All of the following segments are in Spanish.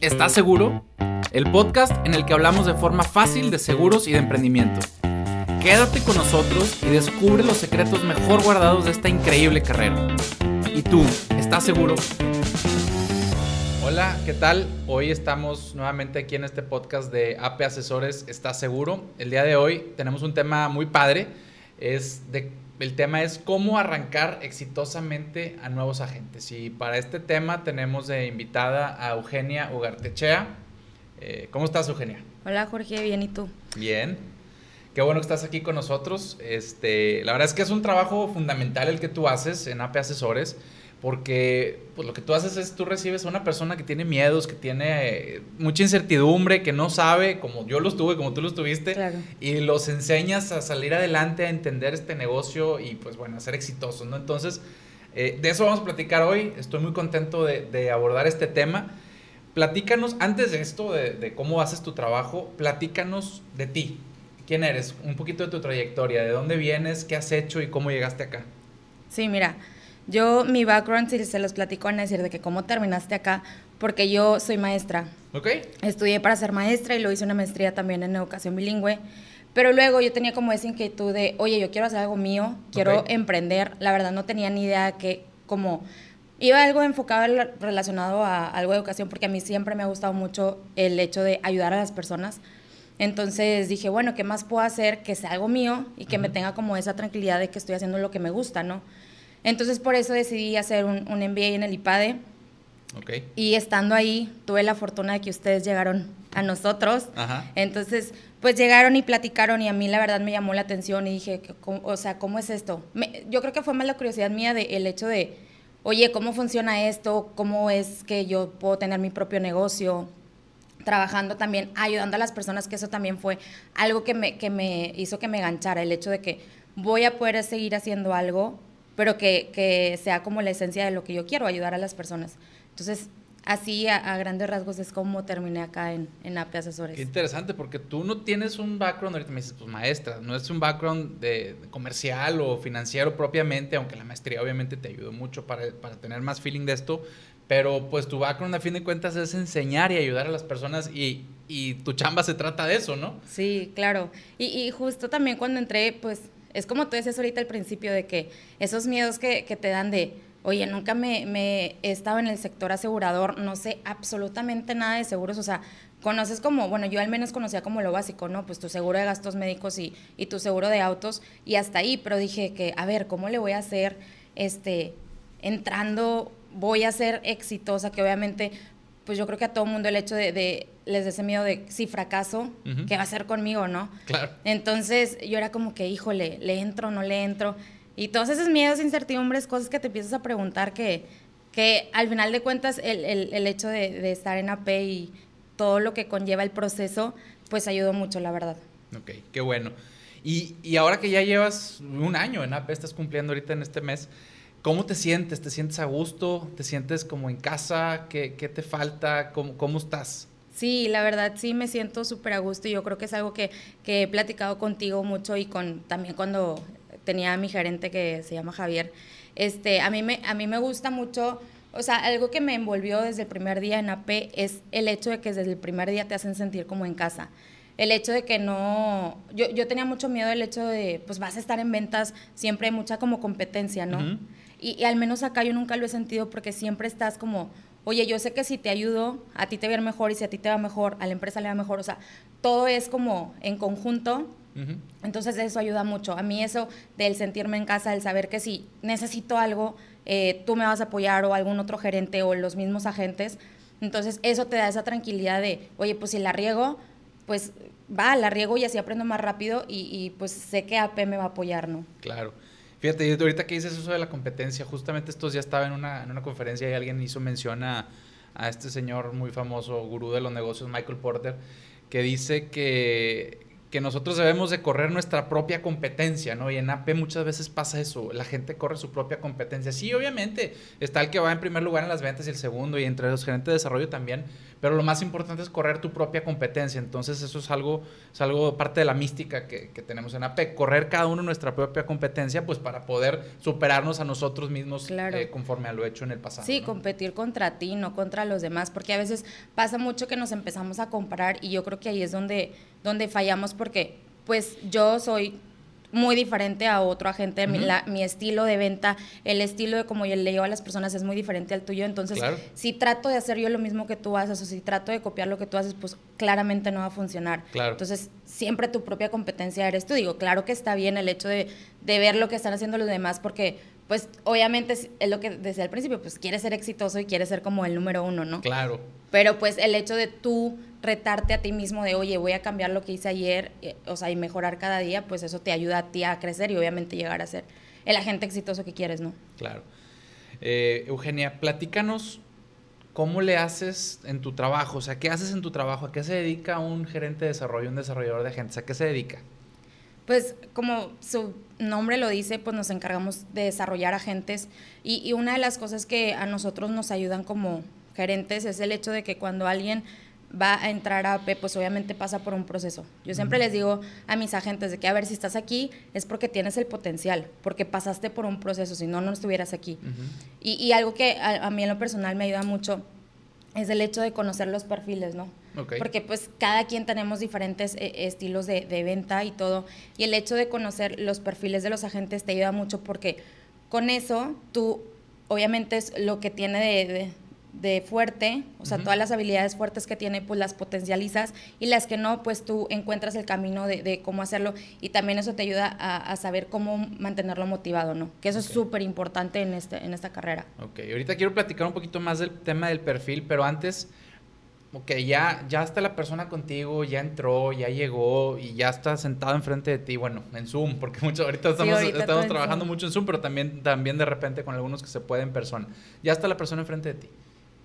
¿Estás seguro? El podcast en el que hablamos de forma fácil de seguros y de emprendimiento. Quédate con nosotros y descubre los secretos mejor guardados de esta increíble carrera. ¿Y tú, estás seguro? Hola, ¿qué tal? Hoy estamos nuevamente aquí en este podcast de AP Asesores ¿Estás seguro? El día de hoy tenemos un tema muy padre. Es de el tema es cómo arrancar exitosamente a nuevos agentes. Y para este tema tenemos de invitada a Eugenia Ugartechea. Eh, ¿Cómo estás, Eugenia? Hola, Jorge, bien, ¿y tú? Bien. Qué bueno que estás aquí con nosotros. Este, la verdad es que es un trabajo fundamental el que tú haces en AP Asesores porque pues lo que tú haces es tú recibes a una persona que tiene miedos, que tiene eh, mucha incertidumbre, que no sabe, como yo los tuve, como tú los tuviste, y los enseñas a salir adelante, a entender este negocio y pues bueno, a ser exitosos, ¿no? Entonces, eh, de eso vamos a platicar hoy, estoy muy contento de, abordar este tema. Platícanos, antes de esto, de, de cómo haces tu trabajo, platícanos de ti. ¿Quién eres? Un poquito de tu trayectoria, de dónde vienes, qué has hecho y cómo llegaste acá. Sí, mira, yo, mi background, si se los platico, van a decir de que cómo terminaste acá, porque yo soy maestra. Ok. Estudié para ser maestra y lo hice una maestría también en educación bilingüe. Pero luego yo tenía como esa inquietud de, oye, yo quiero hacer algo mío, quiero emprender. La verdad no tenía ni idea que como iba algo enfocado relacionado a algo de educación, porque a mí siempre me ha gustado mucho el hecho de ayudar a las personas. Entonces dije, bueno, ¿qué más puedo hacer que sea algo mío y que me tenga como esa tranquilidad de que estoy haciendo lo que me gusta, ¿no? Entonces por eso decidí hacer un, un MBA en el IPADE. Okay. Y estando ahí, tuve la fortuna de que ustedes llegaron a nosotros. Entonces, pues llegaron y platicaron y a mí la verdad me llamó la atención y dije, o sea, ¿cómo es esto? yo creo que fue más la curiosidad mía del el hecho de, oye, ¿cómo funciona esto? ¿Cómo es que yo puedo tener mi propio negocio? Trabajando también, ayudando a las personas, que eso también fue algo que me, que me hizo que me ganchara, el hecho de que voy a poder seguir haciendo algo pero que, sea como la esencia de lo que yo quiero, ayudar a las personas. Entonces, así a, grandes rasgos es como terminé acá en, en APE Asesores. Qué interesante, porque tú no tienes un background, ahorita me dices, pues maestra, no es un background de, comercial o financiero propiamente, aunque la maestría obviamente te ayudó mucho para, tener más feeling de esto, pero pues tu background a fin de cuentas es enseñar y ayudar a las personas y, tu chamba se trata de eso, ¿no? Sí, claro. Y, y justo también cuando entré, pues es como tú decías ahorita al principio de que esos miedos que, te dan de, oye, nunca me, he estado en el sector asegurador, no sé absolutamente nada de seguros, o sea, conoces como, bueno, yo al menos conocía como lo básico, ¿no? Pues tu seguro de gastos médicos y, y tu seguro de autos y hasta ahí, pero dije que, a ver, ¿cómo le voy a hacer, este, entrando, voy a ser exitosa, que obviamente pues yo creo que a todo mundo el hecho de, de les ese miedo de si fracaso, ¿qué va a hacer conmigo, no? Claro. Entonces yo era como que, híjole, ¿le entro no le entro? Y todos esos miedos, incertidumbres, cosas que te empiezas a preguntar que, que al final de cuentas el, el, el hecho de, de, estar en AP y todo lo que conlleva el proceso, pues ayudó mucho, la verdad. Ok, qué bueno. Y, y ahora que ya llevas un año en AP, estás cumpliendo ahorita en este mes, ¿Cómo te sientes? ¿Te sientes a gusto? ¿Te sientes como en casa? ¿Qué, qué te falta? ¿Cómo, ¿Cómo, estás? Sí, la verdad sí me siento súper a gusto y yo creo que es algo que, que, he platicado contigo mucho y con también cuando tenía a mi gerente que se llama Javier. Este, a, mí me, a mí me gusta mucho, o sea, algo que me envolvió desde el primer día en AP es el hecho de que desde el primer día te hacen sentir como en casa el hecho de que no, yo, yo tenía mucho miedo del hecho de, pues vas a estar en ventas, siempre hay mucha como competencia, ¿no? Y, al menos acá yo nunca lo he sentido porque siempre estás como, oye, yo sé que si te ayudo, a ti te va a ir mejor y si a ti te va mejor, a la empresa le va mejor. O sea, todo es como en conjunto. Entonces eso ayuda mucho. A mí eso del sentirme en casa, el saber que si necesito algo, eh, tú me vas a apoyar o algún otro gerente o los mismos agentes. Entonces eso te da esa tranquilidad de, oye, pues si la riego, pues va, la riego y así aprendo más rápido y, y pues sé que AP me va a apoyar, ¿no? Claro. Fíjate, ahorita que dices eso de la competencia, justamente estos ya estaba en una, en una conferencia y alguien hizo mención a, a, este señor muy famoso, gurú de los negocios, Michael Porter, que dice que, que nosotros debemos de correr nuestra propia competencia, ¿no? Y en AP muchas veces pasa eso, la gente corre su propia competencia. Sí, obviamente, está el que va en primer lugar en las ventas y el segundo, y entre los gerentes de desarrollo también, pero lo más importante es correr tu propia competencia. Entonces eso es algo, es algo parte de la mística que, que tenemos en AP, correr cada uno nuestra propia competencia, pues para poder superarnos a nosotros mismos eh, conforme a lo hecho en el pasado. Sí, competir contra ti, no contra los demás, porque a veces pasa mucho que nos empezamos a comparar y yo creo que ahí es donde, donde fallamos porque pues yo soy muy diferente a otro agente. mi, estilo de venta, el estilo de cómo yo le llevo a las personas es muy diferente al tuyo. Entonces, si trato de hacer yo lo mismo que tú haces o si trato de copiar lo que tú haces, pues claramente no va a funcionar. Entonces, siempre tu propia competencia eres tú. Digo, claro que está bien el hecho de, de ver lo que están haciendo los demás porque pues obviamente es lo que decía al principio, pues quieres ser exitoso y quieres ser como el número uno, ¿no? Claro. Pero pues el hecho de tú retarte a ti mismo de, oye, voy a cambiar lo que hice ayer, eh, o sea, y mejorar cada día, pues eso te ayuda a ti a crecer y obviamente llegar a ser el agente exitoso que quieres, ¿no? Claro. Eh, Eugenia, platícanos cómo le haces en tu trabajo, o sea, ¿qué haces en tu trabajo? ¿A qué se dedica un gerente de desarrollo, un desarrollador de agentes? ¿A qué se dedica? Pues como su nombre lo dice, pues nos encargamos de desarrollar agentes y, y una de las cosas que a nosotros nos ayudan como gerentes es el hecho de que cuando alguien va a entrar a AP, pues obviamente pasa por un proceso. Yo siempre les digo a mis agentes de que, a ver, si estás aquí es porque tienes el potencial, porque pasaste por un proceso, si no, no estuvieras aquí. y, y, algo que a, a, mí en lo personal me ayuda mucho es el hecho de conocer los perfiles, ¿no? Porque pues cada quien tenemos diferentes eh, estilos de, venta y todo. Y el hecho de conocer los perfiles de los agentes te ayuda mucho porque con eso tú, obviamente es lo que tiene de, de fuerte, o sea, todas las habilidades fuertes que tiene, pues las potencializas y las que no, pues tú encuentras el camino de, cómo hacerlo y también eso te ayuda a, saber cómo mantenerlo motivado, ¿no? Que eso es súper importante en, este, en esta carrera. Ok, ahorita quiero platicar un poquito más del tema del perfil, pero antes, ok, ya, ya está la persona contigo, ya entró, ya llegó y ya está sentado enfrente de ti, bueno, en Zoom, porque mucho, ahorita estamos, estamos trabajando mucho en Zoom, pero también, también de repente con algunos que se puede en persona. Ya está la persona enfrente de ti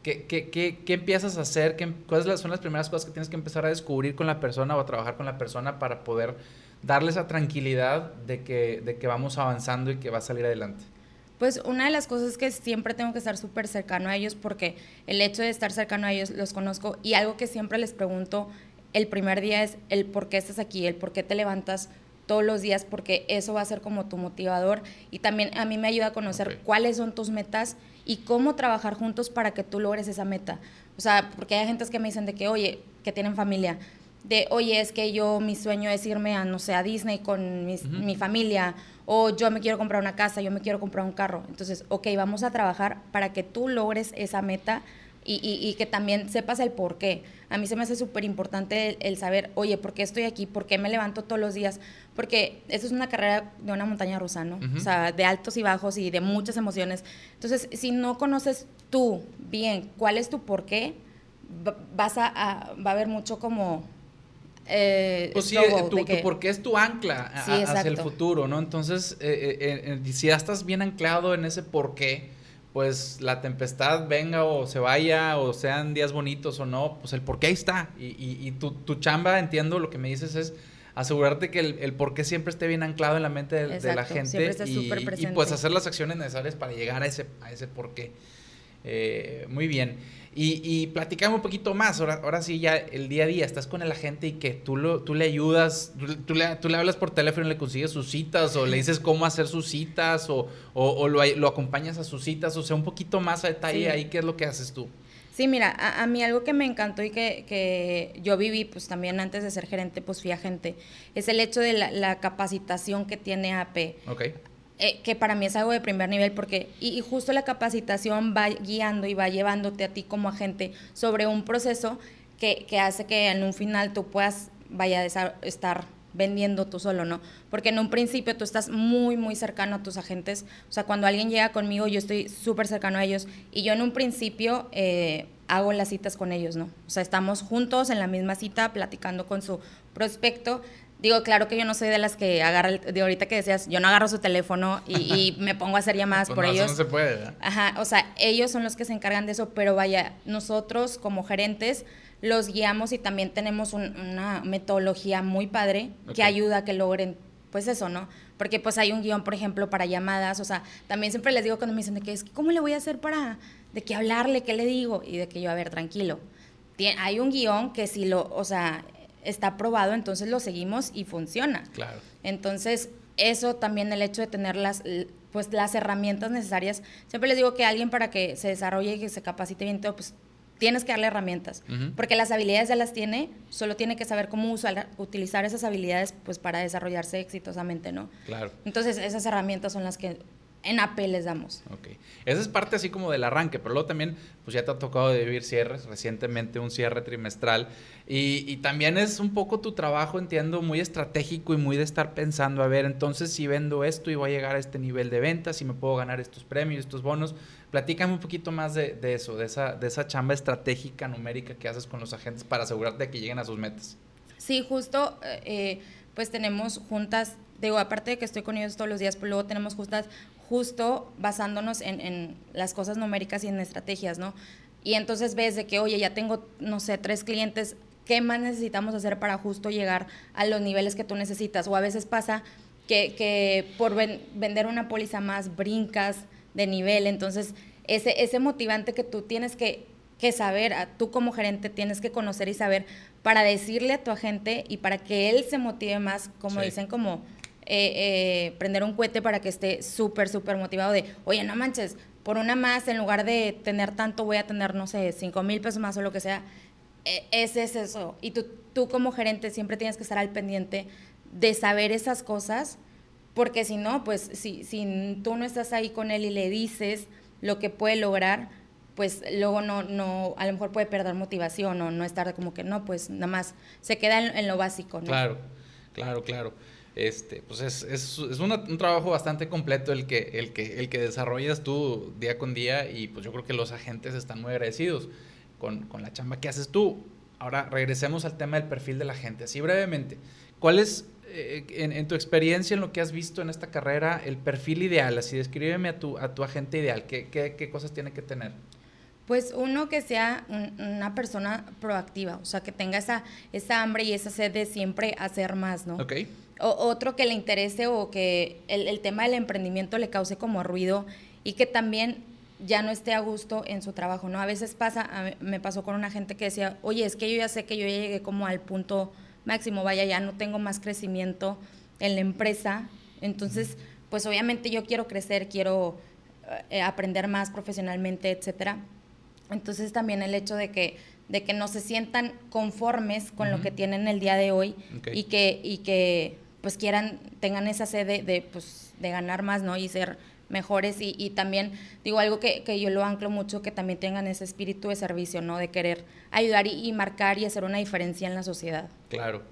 ¿Qué, qué, qué, qué empiezas a hacer? ¿Qué, ¿Cuáles son las primeras cosas que tienes que empezar a descubrir con la persona o a trabajar con la persona para poder darle esa tranquilidad de que, de que vamos avanzando y que va a salir adelante? Pues una de las cosas es que siempre tengo que estar súper cercano a ellos porque el hecho de estar cercano a ellos los conozco y algo que siempre les pregunto el primer día es el por qué estás aquí, el por qué te levantas todos los días porque eso va a ser como tu motivador y también a mí me ayuda a conocer cuáles son tus metas y cómo trabajar juntos para que tú logres esa meta. O sea, porque hay gente que me dicen de que, oye, que tienen familia, de, oye, es que yo, mi sueño es irme a, no sé, a Disney con mi familia, o yo me quiero comprar una casa, yo me quiero comprar un carro. Entonces, ok, vamos a trabajar para que tú logres esa meta y, y, que también sepas el por qué. A mí se me hace súper importante el, saber, oye, ¿por qué estoy aquí? ¿Por qué me levanto todos los días? Porque eso es una carrera de una montaña rusa, ¿no? O sea, de altos y bajos y de muchas emociones. Entonces, si no conoces tú bien cuál es tu por qué, vas a, va a haber mucho como eh, pues sí, eh, tu, porque es tu ancla hacia el futuro, ¿no? Entonces, eh, si ya estás bien anclado en ese por qué, pues la tempestad venga o se vaya o sean días bonitos o no, pues el por qué ahí está. Y, y, tu, chamba, entiendo, lo que me dices es asegurarte que el, el por qué siempre esté bien anclado en la mente de, la gente y, y, pues hacer las acciones necesarias para llegar a ese, a ese por qué. Eh, muy bien. Y, y platicamos un poquito más, ahora, ahora sí ya el día a día, estás con el agente y que tú, lo, tú le ayudas, tú, le, tú le hablas por teléfono y le consigues sus citas o le dices cómo hacer sus citas o, o, lo, lo, acompañas a sus citas, o sea, un poquito más a detalle ahí, ¿qué es lo que haces tú? Sí, mira, a, mí algo que me encantó y que, que, yo viví, pues también antes de ser gerente, pues fui agente, es el hecho de la, la capacitación que tiene AP. Okay. Eh, que para mí es algo de primer nivel, porque y, justo la capacitación va guiando y va llevándote a ti como agente sobre un proceso que, que hace que en un final tú puedas vaya a estar vendiendo tú solo, ¿no? Porque en un principio tú estás muy, muy cercano a tus agentes. O sea, cuando alguien llega conmigo, yo estoy súper cercano a ellos. Y yo en un principio eh, hago las citas con ellos, ¿no? O sea, estamos juntos en la misma cita, platicando con su prospecto Digo, claro que yo no soy de las que agarra, de ahorita que decías, yo no agarro su teléfono y, me pongo a hacer llamadas pues por ellos. no se puede. ¿verdad? Ajá, o sea, ellos son los que se encargan de eso, pero vaya, nosotros como gerentes los guiamos y también tenemos una metodología muy padre que ayuda a que logren, pues eso, ¿no? Porque pues hay un guion, por ejemplo, para llamadas, o sea, también siempre les digo cuando me dicen de que es, ¿cómo le voy a hacer para, de qué hablarle, qué le digo? Y de que yo, a ver, tranquilo. hay un guion que si lo, o sea, está aprobado, entonces lo seguimos y funciona. Claro. Entonces, eso también el hecho de tener las, pues, las herramientas necesarias. Siempre les digo que alguien para que se desarrolle y que se capacite bien todo, pues tienes que darle herramientas, porque las habilidades ya las tiene, solo tiene que saber cómo usar, utilizar esas habilidades pues para desarrollarse exitosamente, ¿no? Claro. Entonces, esas herramientas son las que en AP les damos. Ok. Esa es parte así como del arranque, pero luego también, pues ya te ha tocado de vivir cierres, recientemente un cierre trimestral, y, y, también es un poco tu trabajo, entiendo, muy estratégico y muy de estar pensando, a ver, entonces si vendo esto y voy a llegar a este nivel de ventas, si me puedo ganar estos premios, estos bonos, platícame un poquito más de, de eso, de esa, de esa chamba estratégica numérica que haces con los agentes para asegurarte de que lleguen a sus metas. Sí, justo, eh, pues tenemos juntas digo, aparte de que estoy con ellos todos los días, pues luego tenemos justas, justo basándonos en, las cosas numéricas y en estrategias, ¿no? Y entonces ves de que, oye, ya tengo, no sé, tres clientes, ¿qué más necesitamos hacer para justo llegar a los niveles que tú necesitas? O a veces pasa que, por vender una póliza más brincas de nivel, entonces ese, ese motivante que tú tienes que, que saber, tú como gerente tienes que conocer y saber para decirle a tu agente y para que él se motive más, como dicen, como eh, eh, prender un cohete para que esté súper, súper motivado de, oye, no manches, por una más, en lugar de tener tanto, voy a tener, no sé, cinco mil pesos más o lo que sea. E, ese es eso. Y tú, tú como gerente siempre tienes que estar al pendiente de saber esas cosas, porque si no, pues si, si tú no estás ahí con él y le dices lo que puede lograr, pues luego no, no, a lo mejor puede perder motivación o no estar como que no, pues nada más se queda en, en lo básico, ¿no? Claro, claro, claro este, pues es, es, es un trabajo bastante completo el que, el, que, el que desarrollas tú día con día y pues yo creo que los agentes están muy agradecidos con, con la chamba que haces tú. Ahora regresemos al tema del perfil de la gente, así brevemente. ¿Cuál es, eh, en, en, tu experiencia, en lo que has visto en esta carrera, el perfil ideal? Así, descríbeme a tu, a tu agente ideal. ¿Qué, qué, qué cosas tiene que tener? Pues uno que sea una persona proactiva, o sea, que tenga esa, esa hambre y esa sed de siempre hacer más, ¿no? Ok o, otro que le interese o que el, tema del emprendimiento le cause como ruido y que también ya no esté a gusto en su trabajo, ¿no? A veces pasa, me pasó con una gente que decía, oye, es que yo ya sé que yo ya llegué como al punto máximo, vaya, ya no tengo más crecimiento en la empresa, entonces, pues obviamente yo quiero crecer, quiero eh, aprender más profesionalmente, etcétera. Entonces también el hecho de que de que no se sientan conformes con lo que tienen el día de hoy y que y que pues quieran, tengan esa sede de, pues, de ganar más, ¿no? Y ser mejores y, y también digo algo que, que, yo lo anclo mucho, que también tengan ese espíritu de servicio, ¿no? De querer ayudar y, marcar y hacer una diferencia en la sociedad. Claro.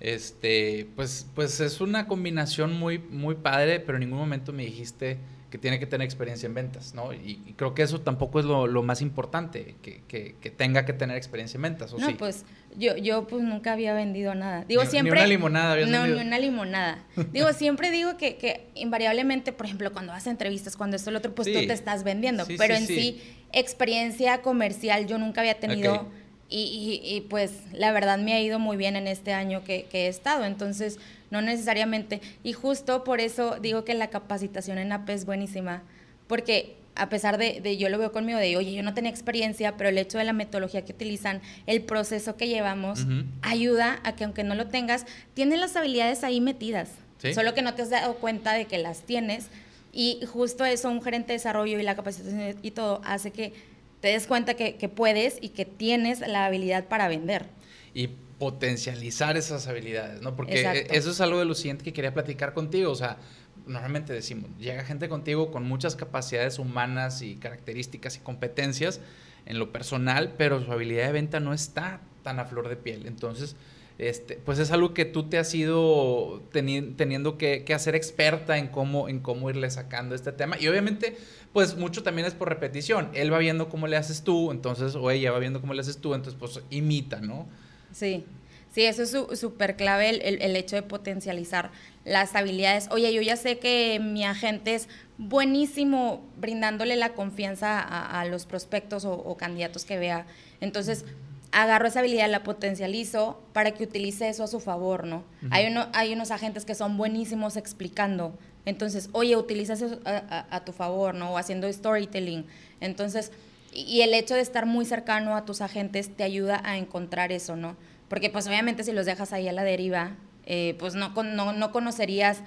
Este, pues, pues es una combinación muy, muy padre, pero en ningún momento me dijiste que tiene que tener experiencia en ventas, ¿no? Y, creo que eso tampoco es lo, lo más importante, que, que, que, tenga que tener experiencia en ventas, ¿o no, pues yo, yo pues nunca había vendido nada. Digo, siempre... Ni una limonada No, ni una limonada. digo, siempre digo que, que, invariablemente, por ejemplo, cuando vas a entrevistas, cuando esto, lo otro, pues tú te estás vendiendo. pero en sí, experiencia comercial yo nunca había tenido... Y, y, pues la verdad me ha ido muy bien en este año que, que he estado. Entonces no necesariamente. Y justo por eso digo que la capacitación en AP es buenísima, porque a pesar de, yo lo veo conmigo de, oye, yo no tenía experiencia, pero el hecho de la metodología que utilizan, el proceso que llevamos, ayuda a que aunque no lo tengas, tienes las habilidades ahí metidas. Solo que no te has dado cuenta de que las tienes. Y justo eso, un gerente de desarrollo y la capacitación y todo, hace que te des cuenta que, que puedes y que tienes la habilidad para vender. Y potencializar esas habilidades, ¿no? Porque eso es algo de lo siguiente que quería platicar contigo, o sea, normalmente decimos, llega gente contigo con muchas capacidades humanas y características y competencias en lo personal, pero su habilidad de venta no está tan a flor de piel. Entonces, este, pues es algo que tú te has ido teniendo que, hacer experta en cómo, en cómo irle sacando este tema. Y obviamente, pues mucho también es por repetición. Él va viendo cómo le haces tú, entonces, o ella va viendo cómo le haces tú, entonces, pues imita, ¿no? Sí. Sí, eso es súper clave, el, el, hecho de potencializar las habilidades. Oye, yo ya sé que mi agente es buenísimo brindándole la confianza a, los prospectos o, candidatos que vea. Entonces, agarro esa habilidad, la potencializo para que utilice eso a su favor, ¿no? hay, uno, hay unos agentes que son buenísimos explicando. Entonces, oye, utiliza eso a, tu favor, ¿no? O haciendo storytelling. Entonces, y el hecho de estar muy cercano a tus agentes te ayuda a encontrar eso, ¿no? Porque pues obviamente si los dejas ahí a la deriva, eh, pues no, no, no, conocerías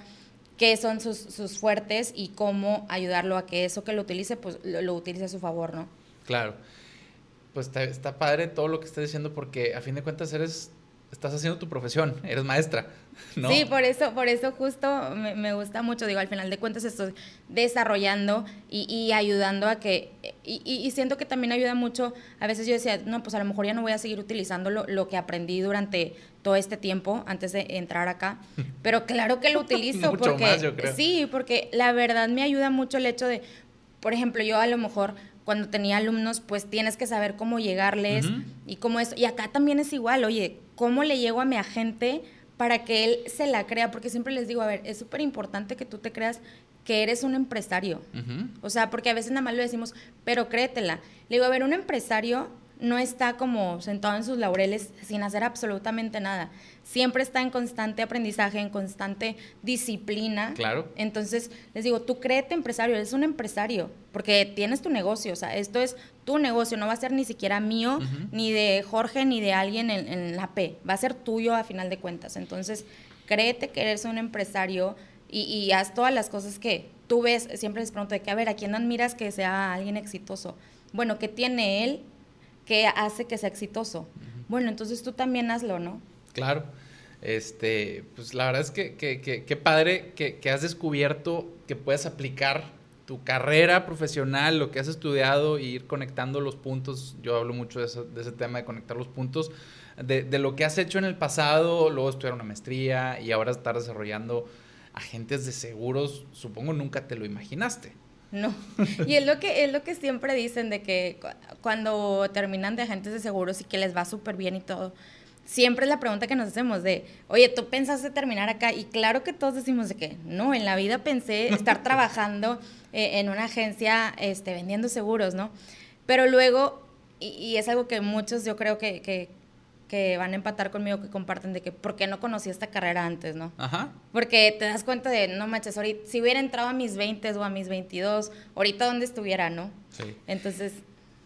qué son sus, sus, fuertes y cómo ayudarlo a que eso que lo utilice, pues lo, utilice a su favor, ¿no? Claro. Pues está, está padre todo lo que estás diciendo porque a fin de cuentas eres estás haciendo tu profesión, eres maestra, ¿no? Sí, por eso, por eso justo me, gusta mucho, digo, al final de cuentas estoy desarrollando y, ayudando a que, y, siento que también ayuda mucho, a veces yo decía, no, pues a lo mejor ya no voy a seguir utilizando lo, que aprendí durante todo este tiempo antes de entrar acá, pero claro que lo utilizo porque, sí, porque la verdad me ayuda mucho el hecho de, por ejemplo, yo a lo mejor cuando tenía alumnos, pues tienes que saber cómo llegarles y cómo es. Y acá también es igual, oye, ¿cómo le llego a mi agente para que él se la crea? Porque siempre les digo, a ver, es súper importante que tú te creas que eres un empresario. O sea, porque a veces nada más lo decimos, pero créetela. Le digo, a ver, un empresario no está como sentado en sus laureles sin hacer absolutamente nada. Siempre está en constante aprendizaje, en constante disciplina. Claro. Entonces, les digo, tú créete empresario, eres un empresario, porque tienes tu negocio, o sea, esto es tu negocio, no va a ser ni siquiera mío, ni de Jorge, ni de alguien en, la P, va a ser tuyo a final de cuentas. Entonces, créete que eres un empresario y, y haz todas las cosas que tú ves, siempre les pregunto de que, a ver, ¿a quién admiras que sea alguien exitoso? Bueno, ¿qué tiene él que hace que sea exitoso? Bueno, entonces tú también hazlo, ¿no? Claro. Este, pues la verdad es que, que, padre que, que, has descubierto que puedes aplicar tu carrera profesional, lo que has estudiado, e ir conectando los puntos. Yo hablo mucho de, de ese tema de conectar los puntos, de, de, lo que has hecho en el pasado, luego estudiar una maestría y ahora estar desarrollando agentes de seguros. Supongo nunca te lo imaginaste. No. Y es lo que es lo que siempre dicen de que cuando terminan de agentes de seguros y que les va súper bien y todo, siempre es la pregunta que nos hacemos de, oye, ¿tú pensaste terminar acá? Y claro que todos decimos de que no, en la vida pensé estar trabajando eh, en una agencia este, vendiendo seguros, ¿no? Pero luego, y, es algo que muchos yo creo que, que, que, van a empatar conmigo, que comparten de que, ¿por qué no conocí esta carrera antes, no? Ajá. Porque te das cuenta de, no manches, ahorita, si hubiera entrado a mis 20 o a mis 22, ahorita donde estuviera, ¿no? Sí. Entonces...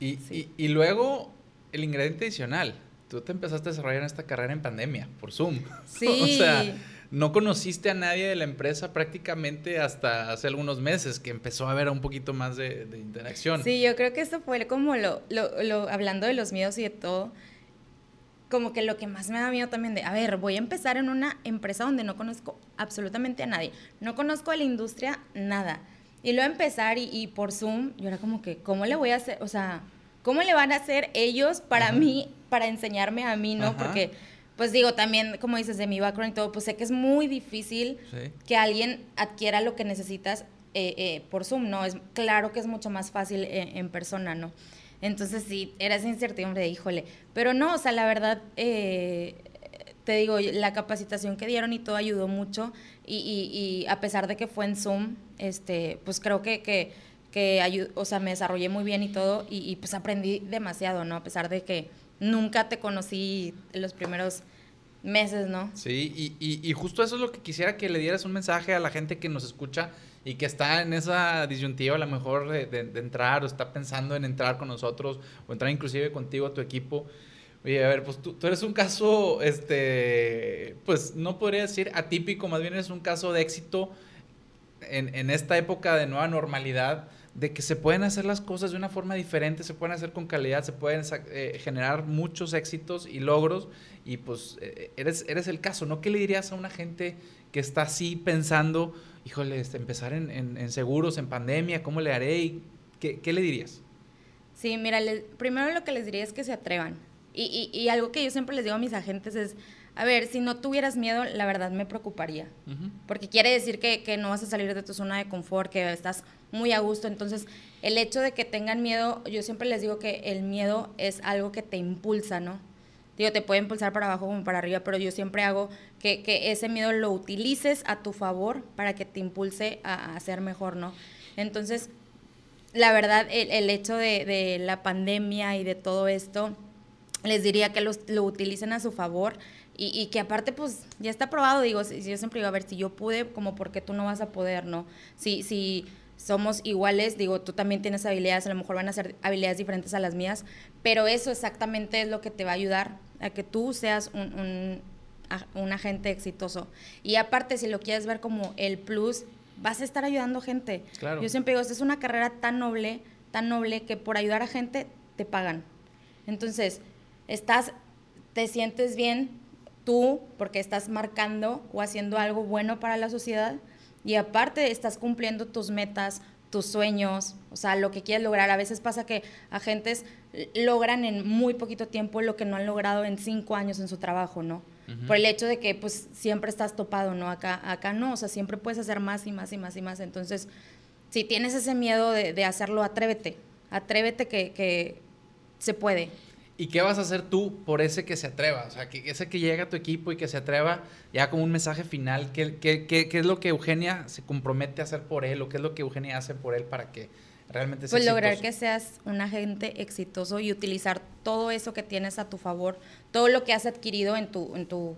Y, y, y luego, el ingrediente adicional tú te empezaste a desarrollar esta carrera en pandemia, por Zoom. Sí. o sea, no conociste a nadie de la empresa prácticamente hasta hace algunos meses que empezó a haber un poquito más de, interacción. Sí, yo creo que eso fue como lo, lo, lo, hablando de los miedos y de todo, como que lo que más me da miedo también de, a ver, voy a empezar en una empresa donde no conozco absolutamente a nadie, no conozco a la industria nada. Y luego empezar y, y por Zoom, yo era como que, ¿cómo le voy a hacer? O sea, ¿cómo le van a hacer ellos para mí, para enseñarme a mí, no? Porque, pues digo, también, como dices, de mi background y todo, pues sé que es muy difícil que alguien adquiera lo que necesitas eh, eh, por Zoom, ¿no? Es claro que es mucho más fácil eh, en persona, ¿no? Entonces sí, era esa incertidumbre de, híjole, pero no, o sea, la verdad, te digo, la capacitación que dieron y todo ayudó mucho y, y, a pesar de que fue en Zoom, este, pues creo que, que que o sea, me desarrollé muy bien y todo, y, pues aprendí demasiado, ¿no? A pesar de que nunca te conocí los primeros meses, ¿no? Sí, y, y, justo eso es lo que quisiera que le dieras un mensaje a la gente que nos escucha y que está en esa disyuntiva a lo mejor de, entrar o está pensando en entrar con nosotros o entrar inclusive contigo a tu equipo. Oye, a ver, pues tú, eres un caso, este, pues no podría decir atípico, más bien eres un caso de éxito en esta época de nueva normalidad de que se pueden hacer las cosas de una forma diferente, se pueden hacer con calidad, se pueden eh, generar muchos éxitos y logros y pues eh, eres, eres el caso, ¿no? ¿Qué le dirías a una gente que está así pensando, híjole, este, empezar en, en, seguros, en pandemia, ¿cómo le haré? ¿qué, ¿qué, le dirías? Sí, mira, primero lo que les diría es que se atrevan. Y, y, y algo que yo siempre les digo a mis agentes es, a ver, si no tuvieras miedo, la verdad me preocuparía. Porque quiere decir que, que, no vas a salir de tu zona de confort, que estás muy a gusto. Entonces, el hecho de que tengan miedo, yo siempre les digo que el miedo es algo que te impulsa, ¿no? digo, te puede impulsar para abajo como para arriba, pero yo siempre hago que, que ese miedo lo utilices a tu favor para que te impulse a, a ser mejor, ¿no? Entonces, la verdad, el, el hecho de, de, la pandemia y de todo esto, les diría que los, lo utilicen a su favor y, y, que aparte, pues, ya está probado, digo, si, yo siempre digo, a ver, si yo pude, como porque tú no vas a poder, ¿no? Si, si somos iguales, digo, tú también tienes habilidades, a lo mejor van a ser habilidades diferentes a las mías, pero eso exactamente es lo que te va a ayudar a que tú seas un, un, un agente exitoso. Y aparte, si lo quieres ver como el plus, vas a estar ayudando gente. Claro. Yo siempre digo, esta es una carrera tan noble, tan noble, que por ayudar a gente te pagan. Entonces, estás, te sientes bien tú porque estás marcando o haciendo algo bueno para la sociedad y aparte estás cumpliendo tus metas, tus sueños, o sea, lo que quieres lograr. A veces pasa que agentes logran en muy poquito tiempo lo que no han logrado en cinco años en su trabajo, ¿no? Uh -huh. Por el hecho de que pues siempre estás topado, ¿no? Acá, acá no, o sea, siempre puedes hacer más y más y más y más. Entonces, si tienes ese miedo de, de hacerlo, atrévete, atrévete que, que se puede. ¿Y qué vas a hacer tú por ese que se atreva? O sea, que ese que llega a tu equipo y que se atreva, ya como un mensaje final, ¿qué, qué, qué, qué es lo que Eugenia se compromete a hacer por él o qué es lo que Eugenia hace por él para que realmente sea Pues exitoso? lograr que seas un agente exitoso y utilizar todo eso que tienes a tu favor, todo lo que has adquirido en tu, en tu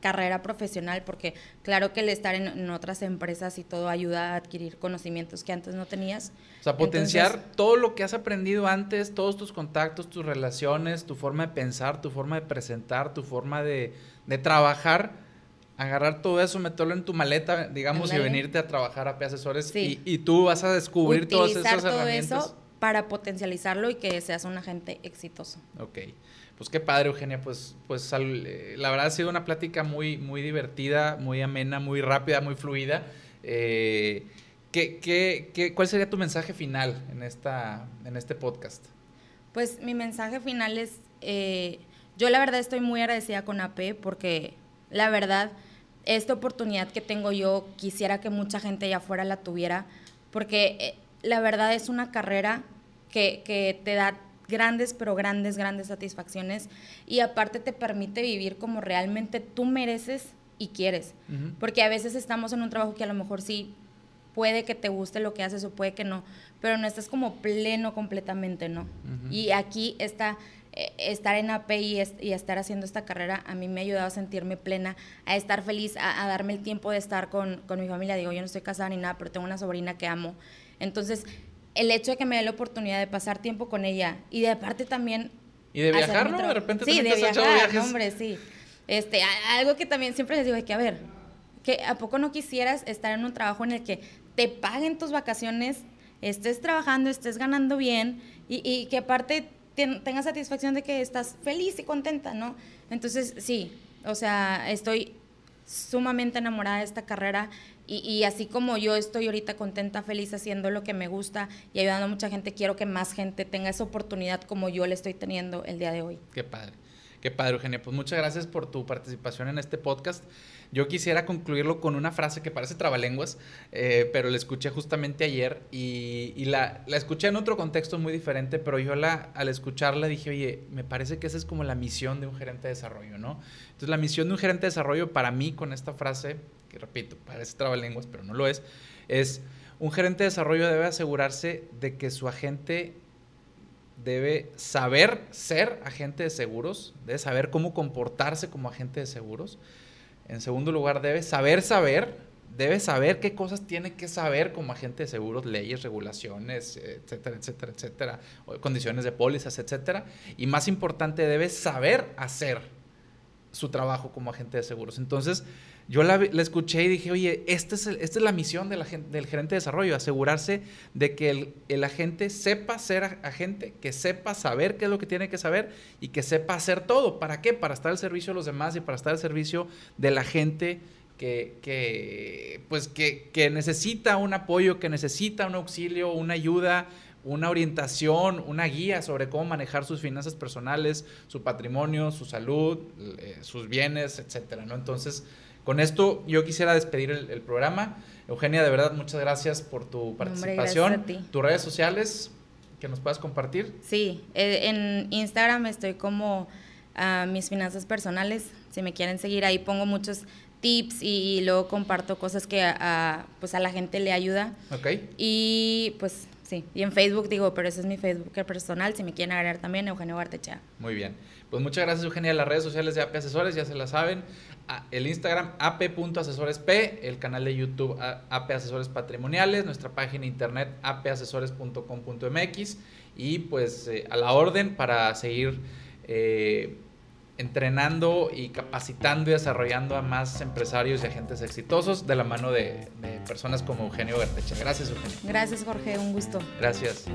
carrera profesional, porque claro que el estar en, en, otras empresas y todo ayuda a adquirir conocimientos que antes no tenías. O sea, potenciar Entonces, todo lo que has aprendido antes, todos tus contactos, tus relaciones, tu forma de pensar, tu forma de presentar, tu forma de, de trabajar, agarrar todo eso, meterlo en tu maleta, digamos, Andale. y venirte a trabajar a P Asesores sí. y, y, tú vas a descubrir Utilizar todas esas todo herramientas. Eso para potencializarlo y que seas un agente exitoso. Ok. Pues qué padre, Eugenia. Pues, pues eh, la verdad ha sido una plática muy, muy divertida, muy amena, muy rápida, muy fluida. Eh, ¿qué, qué, qué, cuál sería tu mensaje final en, esta, en este podcast? Pues mi mensaje final es, eh, yo la verdad estoy muy agradecida con AP porque la verdad, esta oportunidad que tengo yo, quisiera que mucha gente allá afuera la tuviera, porque la verdad es una carrera que, que te da grandes, pero grandes, grandes satisfacciones y aparte te permite vivir como realmente tú mereces y quieres. Uh -huh. Porque a veces estamos en un trabajo que a lo mejor sí puede que te guste lo que haces o puede que no, pero no estás como pleno completamente, ¿no? Uh -huh. Y aquí está eh, estar en AP y, est y, estar haciendo esta carrera a mí me ha ayudado a sentirme plena, a estar feliz, a, a darme el tiempo de estar con, con mi familia. Digo, yo no estoy casada ni nada, pero tengo una sobrina que amo. Entonces, el hecho de que me dé la oportunidad de pasar tiempo con ella y de aparte también... Y de viajar, ¿no? De repente sí, de viajar, hombre, sí. Este, algo que también siempre les digo es que, a ver, que ¿a poco no quisieras estar en un trabajo en el que te paguen tus vacaciones, estés trabajando, estés ganando bien y, y que aparte tengas satisfacción de que estás feliz y contenta, ¿no? Entonces, sí, o sea, estoy sumamente enamorada de esta carrera y, así como yo estoy ahorita contenta, feliz haciendo lo que me gusta y ayudando a mucha gente, quiero que más gente tenga esa oportunidad como yo le estoy teniendo el día de hoy. Qué padre. Qué padre, Eugenia. Pues muchas gracias por tu participación en este podcast. Yo quisiera concluirlo con una frase que parece trabalenguas, eh, pero la escuché justamente ayer y, la, la, escuché en otro contexto muy diferente, pero yo la, al escucharla dije, oye, me parece que esa es como la misión de un gerente de desarrollo, ¿no? Entonces la misión de un gerente de desarrollo para mí con esta frase, que repito, parece trabalenguas, pero no lo es, es un gerente de desarrollo debe asegurarse de que su agente debe saber ser agente de seguros, debe saber cómo comportarse como agente de seguros. En segundo lugar, debe saber saber, debe saber qué cosas tiene que saber como agente de seguros, leyes, regulaciones, etcétera, etcétera, etcétera, condiciones de pólizas, etcétera. Y más importante, debe saber hacer su trabajo como agente de seguros. Entonces, yo la, escuché y dije, oye, esta es, el, esta es la misión de la, del gerente de desarrollo, asegurarse de que el, el, agente sepa ser agente, que sepa saber qué es lo que tiene que saber y que sepa hacer todo. ¿Para qué? Para estar al servicio de los demás y para estar al servicio de la gente que, que, pues que, que necesita un apoyo, que necesita un auxilio, una ayuda, una orientación, una guía sobre cómo manejar sus finanzas personales, su patrimonio, su salud, eh, sus bienes, etcétera, ¿no? Entonces, con esto yo quisiera despedir el, el, programa. Eugenia, de verdad, muchas gracias por tu participación. Hombre, Tus redes sociales que nos puedas compartir. Sí, eh, en Instagram estoy como a mis finanzas personales. Si me quieren seguir, ahí pongo muchos tips y, luego comparto cosas que a, pues a la gente le ayuda. Ok. Y pues sí, y en Facebook digo, pero ese es mi Facebook personal, si me quieren agregar también, Eugenio Bartechea. Muy bien. Pues muchas gracias, Eugenia. Las redes sociales de AP Asesores ya se las saben. El Instagram ap.asesoresp, el canal de YouTube AP Asesores Patrimoniales, nuestra página internet apasesores.com.mx y pues eh, a la orden para seguir eh, entrenando y capacitando y desarrollando a más empresarios y agentes exitosos de la mano de, personas como Eugenio Bertecha. Gracias, Eugenio. Gracias, Jorge. Un gusto. Gracias.